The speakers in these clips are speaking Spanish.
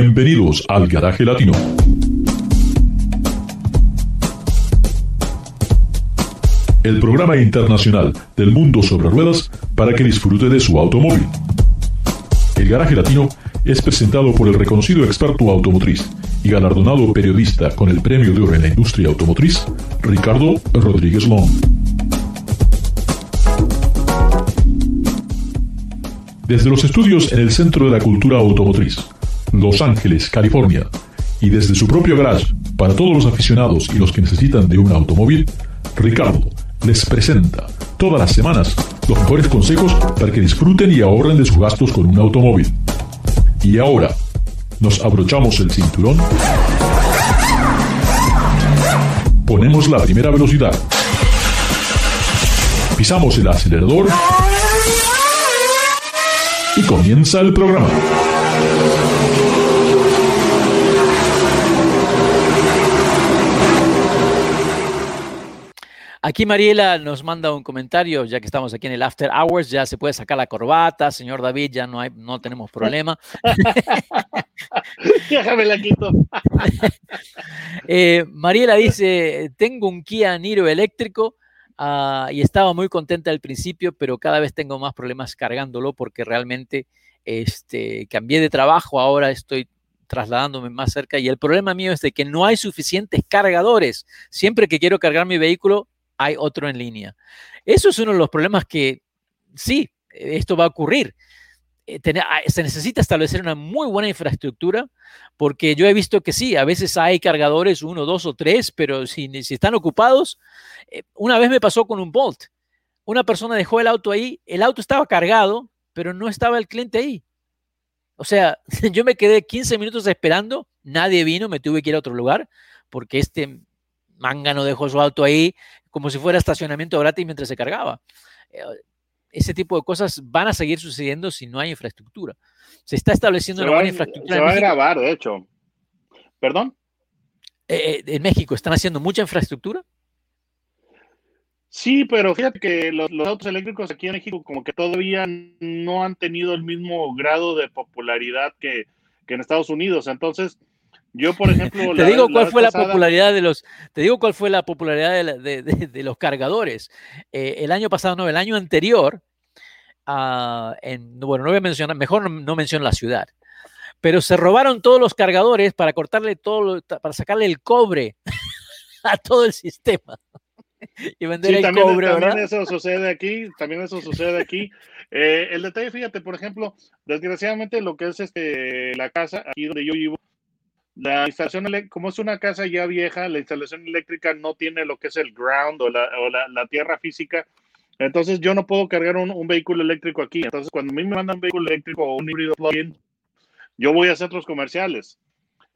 Bienvenidos al Garaje Latino. El programa internacional del mundo sobre ruedas para que disfrute de su automóvil. El Garaje Latino es presentado por el reconocido experto automotriz y galardonado periodista con el Premio de Oro en la Industria Automotriz, Ricardo Rodríguez Long. Desde los estudios en el Centro de la Cultura Automotriz, Los Ángeles, California, y desde su propio garage para todos los aficionados y los que necesitan de un automóvil, Ricardo les presenta todas las semanas los mejores consejos para que disfruten y ahorren de sus gastos con un automóvil. Y ahora, nos abrochamos el cinturón, ponemos la primera velocidad, pisamos el acelerador y comienza el programa. Aquí Mariela nos manda un comentario, ya que estamos aquí en el After Hours, ya se puede sacar la corbata, señor David, ya no hay, no tenemos problema. Déjame la quito. Eh, Mariela dice, tengo un Kia Niro eléctrico ah, y estaba muy contenta al principio, pero cada vez tengo más problemas cargándolo porque realmente este, cambié de trabajo, ahora estoy trasladándome más cerca y el problema mío es de que no hay suficientes cargadores. Siempre que quiero cargar mi vehículo, hay otro en línea. Eso es uno de los problemas que sí, esto va a ocurrir. Eh, ah, se necesita establecer una muy buena infraestructura porque yo he visto que sí, a veces hay cargadores, uno, dos o tres, pero si, están ocupados, eh, una vez me pasó con un Bolt. Una persona dejó el auto ahí, el auto estaba cargado, pero no estaba el cliente ahí. O sea, yo me quedé 15 minutos esperando, nadie vino, me tuve que ir a otro lugar porque este manga no dejó su auto ahí como si fuera estacionamiento gratis mientras se cargaba. Eh, ese tipo de cosas van a seguir sucediendo si no hay infraestructura. Se está estableciendo una buena infraestructura. Se va a grabar, de hecho. ¿Perdón? Eh, eh, en México, ¿están haciendo mucha infraestructura? Sí, pero fíjate que los, autos eléctricos aquí en México como que todavía no han tenido el mismo grado de popularidad que, que en Estados Unidos. Entonces, yo, por ejemplo, te digo cuál fue la popularidad de los, te digo cuál fue la popularidad de, los cargadores. Eh, el año pasado, no, el año anterior, uh, en, bueno, no voy a mencionar, mejor no, menciono la ciudad, pero se robaron todos los cargadores para cortarle todo, para sacarle el cobre a todo el sistema y vender el también, cobre. También eso sucede aquí, también eso sucede aquí. Eh, el detalle, fíjate, por ejemplo, desgraciadamente lo que es este la casa aquí donde yo vivo la instalación, como es una casa ya vieja, la instalación eléctrica no tiene lo que es el ground o la, o la, tierra física. Entonces yo no puedo cargar un, vehículo eléctrico aquí. Entonces cuando a mí me mandan un vehículo eléctrico o un híbrido plug-in, yo voy a centros comerciales.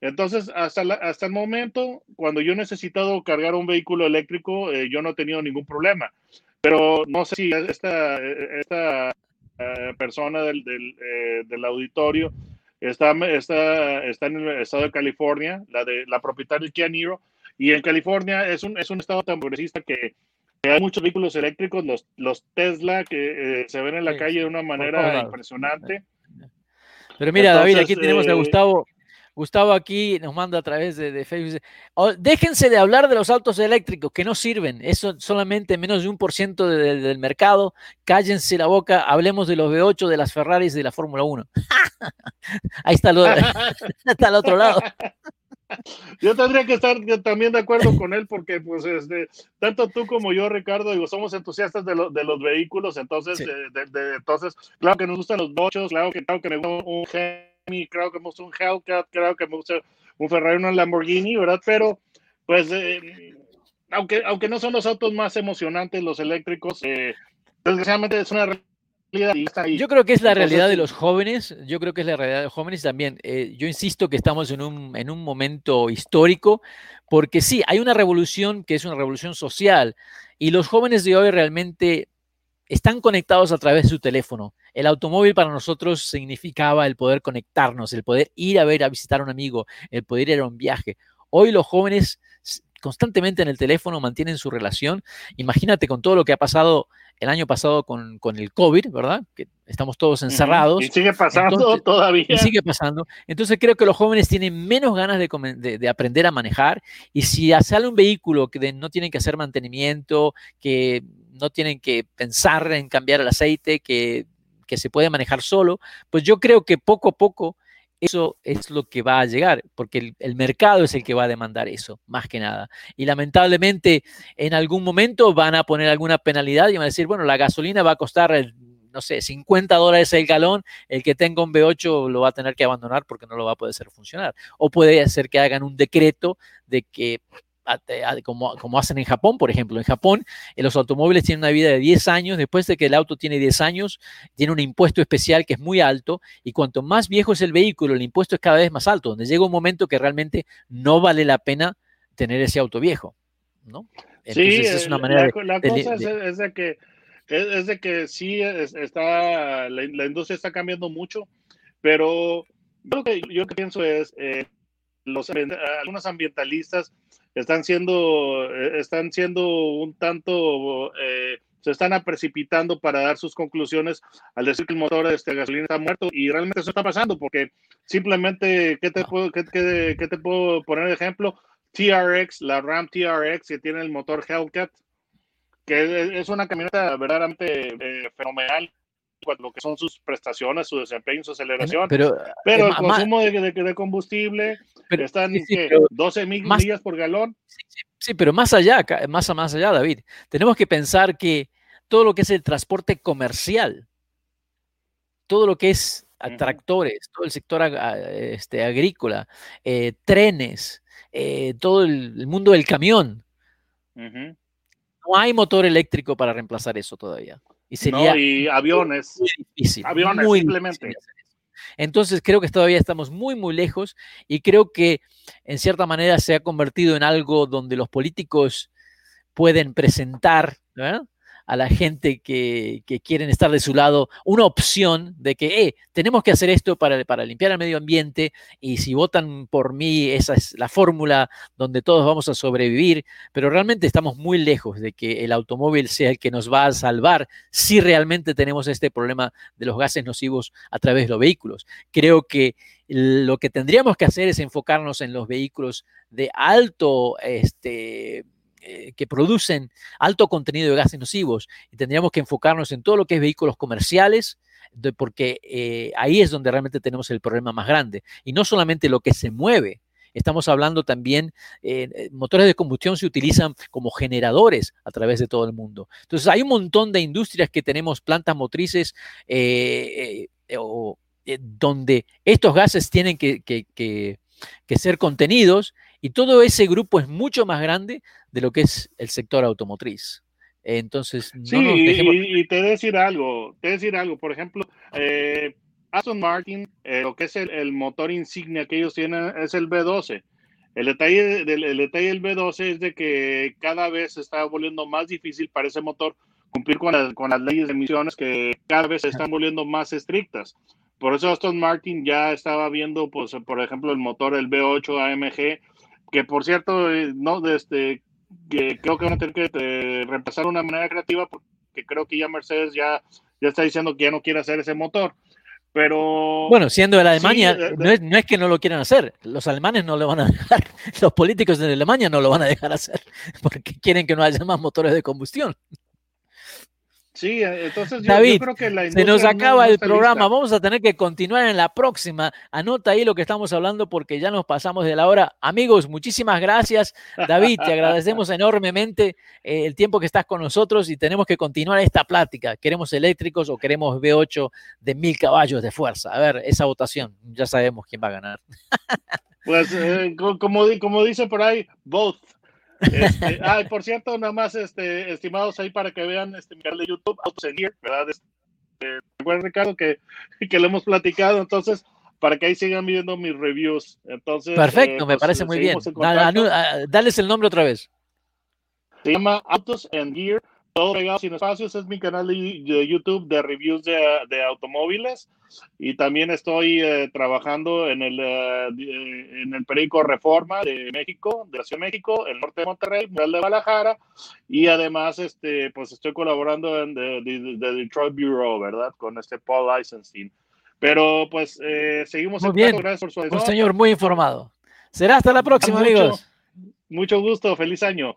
Entonces, hasta, hasta el momento, cuando yo he necesitado cargar un vehículo eléctrico, eh, yo no he tenido ningún problema. Pero no sé si esta, esta eh, persona del, del, eh, del auditorio está, está, está en el estado de California, la de la propietaria de Kia Niro, y en California es un, es un estado tan progresista que, hay muchos vehículos eléctricos, los, los Tesla que eh, se ven en la calle de una manera impresionante. Pero mira, David, aquí tenemos a eh, Gustavo, Gustavo aquí nos manda a través de, Facebook. Oh, déjense de hablar de los autos eléctricos que no sirven. Eso solamente menos de un por ciento del mercado. Cállense la boca. Hablemos de los V8, de las Ferraris, de la Fórmula 1. Ahí está, lo, está al otro lado. Yo tendría que estar también de acuerdo con él porque, pues, este, tanto tú como yo, Ricardo, digo, somos entusiastas de, de los vehículos, entonces, entonces, claro que nos gustan los bochos, claro que, claro que me gusta un creo que me gusta un Hellcat, creo que me gusta un Ferrari, un Lamborghini, ¿verdad? Pero, pues, eh, aunque, aunque no son los autos más emocionantes, los eléctricos, eh, desgraciadamente es una realidad. Yo creo que es la realidad de los jóvenes, yo creo que es la realidad de los jóvenes también. Eh, yo insisto que estamos en un, en un momento histórico, porque sí, hay una revolución que es una revolución social, y los jóvenes de hoy realmente están conectados a través de su teléfono. El automóvil para nosotros significaba el poder conectarnos, el poder ir a ver, a visitar a un amigo, el poder ir a un viaje. Hoy los jóvenes constantemente en el teléfono, mantienen su relación. Imagínate con todo lo que ha pasado el año pasado con, el COVID, ¿verdad? Que estamos todos encerrados. Y sigue pasando todavía. Y sigue pasando. Entonces creo que los jóvenes tienen menos ganas de, aprender a manejar y si sale un vehículo que no tienen que hacer mantenimiento, que no tienen que pensar en cambiar el aceite, que, que se puede manejar solo, pues yo creo que poco a poco eso es lo que va a llegar, porque el, mercado es el que va a demandar eso, más que nada. Y lamentablemente en algún momento van a poner alguna penalidad y van a decir, bueno, la gasolina va a costar, no sé, 50 dólares el galón, el que tenga un V8 lo va a tener que abandonar porque no lo va a poder hacer funcionar. O puede ser que hagan un decreto de que como, como, hacen en Japón, por ejemplo. En Japón, eh, los automóviles tienen una vida de 10 años. Después de que el auto tiene 10 años, tiene un impuesto especial que es muy alto. Y cuanto más viejo es el vehículo, el impuesto es cada vez más alto, donde llega un momento que realmente no vale la pena tener ese auto viejo. ¿no? sí, es una manera la, cosa es, de que es, de que sí está la, industria está cambiando mucho, pero yo lo que yo pienso es eh, los algunos ambientalistas están siendo, eh, están siendo un tanto, eh, se están precipitando para dar sus conclusiones al decir que el motor de este gasolina está muerto y realmente eso está pasando porque simplemente, ¿qué te puedo, qué, te puedo poner de ejemplo? TRX, la Ram TRX que tiene el motor Hellcat, que es una camioneta verdaderamente eh, fenomenal lo que son sus prestaciones, su desempeño, su aceleración. Pero, pero el consumo de, de, combustible están en 12 mil millas por galón. Sí, pero más allá, más, más allá, David, tenemos que pensar que todo lo que es el transporte comercial, todo lo que es tractores, todo el sector este, agrícola, eh, trenes, eh, todo el, mundo del camión. No hay motor eléctrico para reemplazar eso todavía. Y sería y aviones. Muy difícil. Aviones, muy simplemente. Entonces creo que todavía estamos muy, muy lejos y creo que en cierta manera se ha convertido en algo donde los políticos pueden presentar ¿verdad? A la gente que, quieren estar de su lado una opción de que eh, tenemos que hacer esto para, para limpiar el medio ambiente y si votan por mí, esa es la fórmula donde todos vamos a sobrevivir, pero realmente estamos muy lejos de que el automóvil sea el que nos va a salvar si realmente tenemos este problema de los gases nocivos a través de los vehículos. Creo que lo que tendríamos que hacer es enfocarnos en los vehículos de alto este, eh, que producen alto contenido de gases nocivos y tendríamos que enfocarnos en todo lo que es vehículos comerciales, porque eh, ahí es donde realmente tenemos el problema más grande. Y no solamente lo que se mueve, Estamos hablando también, eh, motores de combustión se utilizan como generadores a través de todo el mundo. Entonces, hay un montón de industrias que tenemos plantas motrices donde estos gases tienen que, ser contenidos y todo ese grupo es mucho más grande de lo que es el sector automotriz. Entonces, no sí, y, te voy a decir algo, te decir algo, por ejemplo, eh, Aston Martin, eh, lo que es el, motor insignia que ellos tienen es el B12. El detalle, del, el detalle del B12 es de que cada vez se está volviendo más difícil para ese motor cumplir con, con las leyes de emisiones que cada vez se están volviendo más estrictas. Por eso Aston Martin ya estaba viendo, pues, por ejemplo, el motor, el B8 AMG, que por cierto, eh, no, este, que creo que van a tener que eh, reemplazar de una manera creativa, porque creo que ya Mercedes ya, ya está diciendo que ya no quiere hacer ese motor. Pero. Bueno, siendo de Alemania, no, es, no, es, que no lo quieran hacer. Los alemanes no lo van a dejar. Los políticos de Alemania no lo van a dejar hacer. Porque quieren que no haya más motores de combustión. Sí, eh, entonces yo, David, creo que la se nos acaba el programa. Vamos a tener que continuar en la próxima. Anota ahí lo que estamos hablando porque ya nos pasamos de la hora. Amigos, muchísimas gracias. David, te agradecemos enormemente eh, el tiempo que estás con nosotros y tenemos que continuar esta plática. ¿Queremos eléctricos o queremos V8 de mil caballos de fuerza? A ver, esa votación, ya sabemos quién va a ganar. Pues eh, como, como dice por ahí, both. Este, ah, por cierto, nada más, este, estimados ahí para que vean este mi canal de YouTube, Autos ¿verdad? Este, recuerden, Ricardo, que, que lo hemos platicado, entonces, para que ahí sigan viendo mis reviews. Entonces, Perfecto, me pues, parece muy bien. Dale, dales el nombre otra vez. Se llama Autos and Gear todo pegado sin espacios es mi canal de, YouTube de reviews de, automóviles y también estoy eh, trabajando en el, eh, en el periódico Reforma de México, de la Ciudad de México, el norte de Monterrey, el de Guadalajara y además este, pues estoy colaborando en The, Detroit Bureau, ¿verdad? Con este Paul Eisenstein. Pero pues eh, seguimos. Muy bien, gracias por su Un señor muy informado. Será hasta la próxima, amigos. Mucho gusto, feliz año.